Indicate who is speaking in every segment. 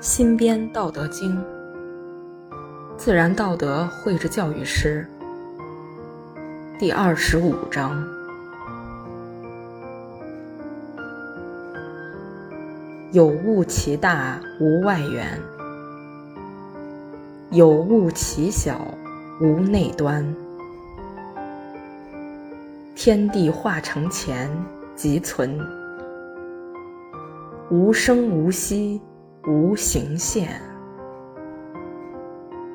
Speaker 1: 新编《道德经》，自然道德绘制教育师，第二十五章：有物其大，无外缘；有物其小，无内端。天地化成前，即存；无声无息。无形现，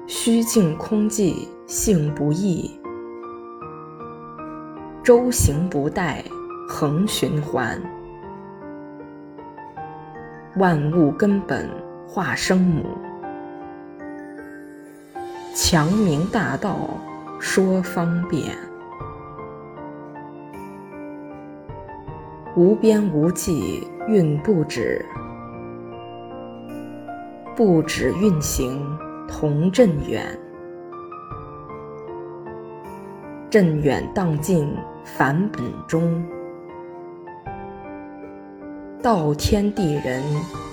Speaker 1: 虚静空寂，性不异。周行不殆，恒循环。万物根本化生母，强明大道说方便。无边无际，运不止。不止运行同振远，振远荡尽返本中。道天地人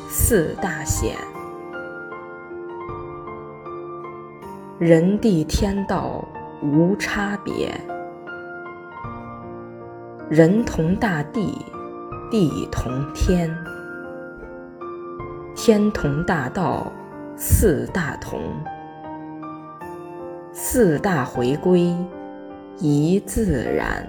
Speaker 1: 四大显，人地天道无差别，人同大地，地同天。天同大道，四大同，四大回归，一自然。